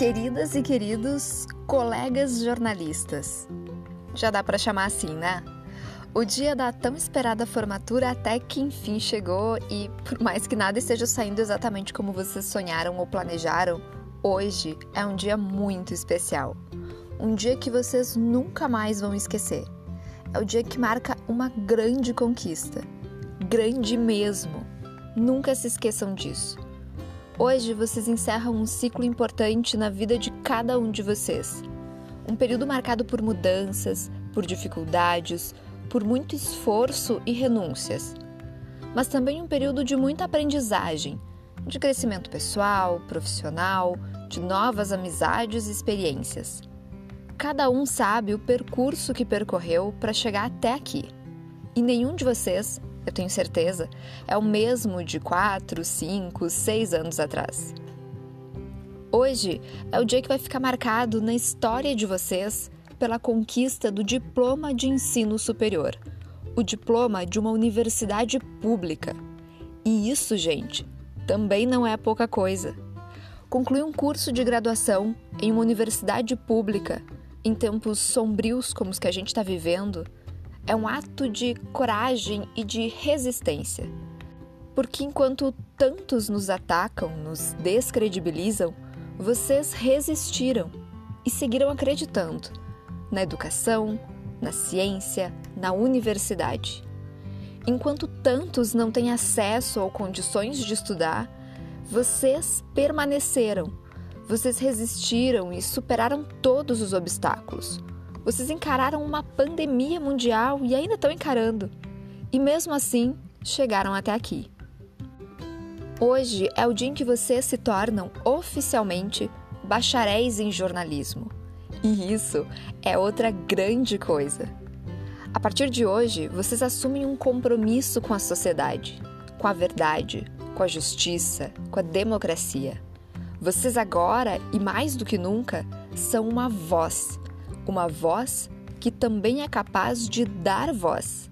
Queridas e queridos colegas jornalistas. Já dá para chamar assim, né? O dia da tão esperada formatura até que enfim chegou e, por mais que nada esteja saindo exatamente como vocês sonharam ou planejaram, hoje é um dia muito especial. Um dia que vocês nunca mais vão esquecer. É o dia que marca uma grande conquista. Grande mesmo. Nunca se esqueçam disso. Hoje vocês encerram um ciclo importante na vida de cada um de vocês. Um período marcado por mudanças, por dificuldades, por muito esforço e renúncias. Mas também um período de muita aprendizagem, de crescimento pessoal, profissional, de novas amizades e experiências. Cada um sabe o percurso que percorreu para chegar até aqui. E nenhum de vocês eu tenho certeza, é o mesmo de 4, 5, 6 anos atrás. Hoje é o dia que vai ficar marcado na história de vocês pela conquista do diploma de ensino superior, o diploma de uma universidade pública. E isso, gente, também não é pouca coisa. Concluir um curso de graduação em uma universidade pública, em tempos sombrios como os que a gente está vivendo, é um ato de coragem e de resistência. Porque enquanto tantos nos atacam, nos descredibilizam, vocês resistiram e seguiram acreditando na educação, na ciência, na universidade. Enquanto tantos não têm acesso ou condições de estudar, vocês permaneceram, vocês resistiram e superaram todos os obstáculos vocês encararam uma pandemia mundial e ainda estão encarando. E mesmo assim, chegaram até aqui. Hoje é o dia em que vocês se tornam oficialmente bacharéis em jornalismo. E isso é outra grande coisa. A partir de hoje, vocês assumem um compromisso com a sociedade, com a verdade, com a justiça, com a democracia. Vocês agora, e mais do que nunca, são uma voz uma voz que também é capaz de dar voz.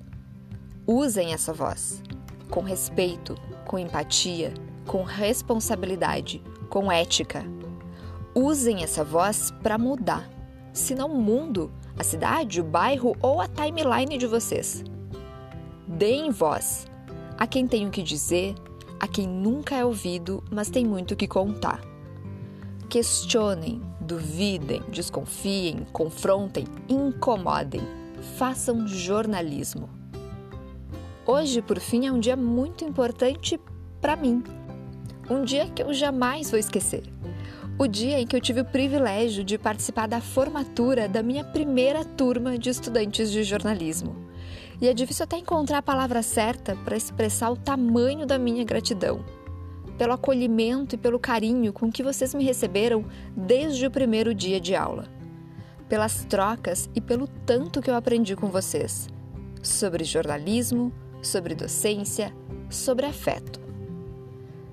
Usem essa voz com respeito, com empatia, com responsabilidade, com ética. Usem essa voz para mudar, se não o mundo, a cidade, o bairro ou a timeline de vocês. Deem voz a quem tem o que dizer, a quem nunca é ouvido, mas tem muito o que contar. Questionem, duvidem, desconfiem, confrontem, incomodem, façam jornalismo. Hoje, por fim, é um dia muito importante para mim. Um dia que eu jamais vou esquecer. O dia em que eu tive o privilégio de participar da formatura da minha primeira turma de estudantes de jornalismo. E é difícil até encontrar a palavra certa para expressar o tamanho da minha gratidão pelo acolhimento e pelo carinho com que vocês me receberam desde o primeiro dia de aula, pelas trocas e pelo tanto que eu aprendi com vocês sobre jornalismo, sobre docência, sobre afeto.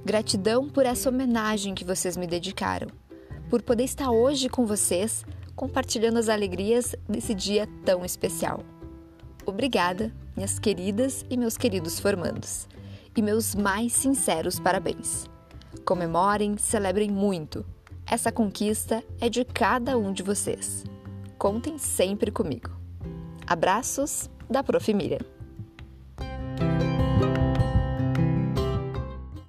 Gratidão por essa homenagem que vocês me dedicaram, por poder estar hoje com vocês, compartilhando as alegrias desse dia tão especial. Obrigada, minhas queridas e meus queridos formandos e meus mais sinceros parabéns. Comemorem, celebrem muito. Essa conquista é de cada um de vocês. Contem sempre comigo. Abraços da Prof. Miriam.